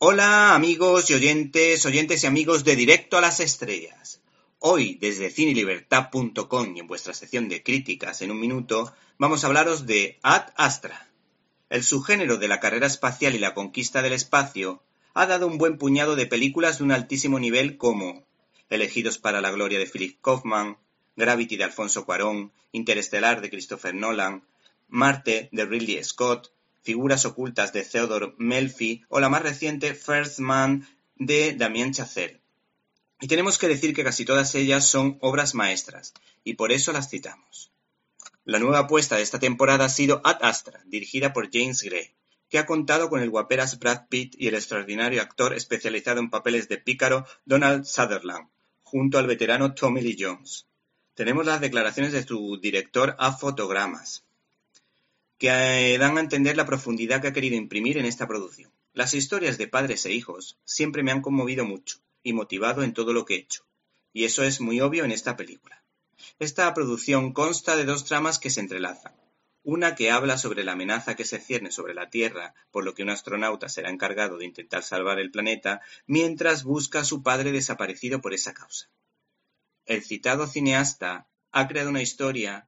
Hola amigos y oyentes, oyentes y amigos de Directo a las Estrellas. Hoy desde cinelibertad.com y en vuestra sección de críticas en un minuto vamos a hablaros de Ad Astra. El subgénero de la carrera espacial y la conquista del espacio ha dado un buen puñado de películas de un altísimo nivel como Elegidos para la Gloria de Philip Kaufman, Gravity de Alfonso Cuarón, Interestelar de Christopher Nolan, Marte de Ridley Scott, Figuras ocultas de Theodore Melfi o la más reciente First Man de Damien Chazelle. Y tenemos que decir que casi todas ellas son obras maestras, y por eso las citamos. La nueva apuesta de esta temporada ha sido Ad Astra, dirigida por James Gray, que ha contado con el guaperas Brad Pitt y el extraordinario actor especializado en papeles de pícaro Donald Sutherland, junto al veterano Tommy Lee Jones. Tenemos las declaraciones de su director a fotogramas que eh, dan a entender la profundidad que ha querido imprimir en esta producción. Las historias de padres e hijos siempre me han conmovido mucho y motivado en todo lo que he hecho, y eso es muy obvio en esta película. Esta producción consta de dos tramas que se entrelazan. Una que habla sobre la amenaza que se cierne sobre la Tierra, por lo que un astronauta será encargado de intentar salvar el planeta, mientras busca a su padre desaparecido por esa causa. El citado cineasta ha creado una historia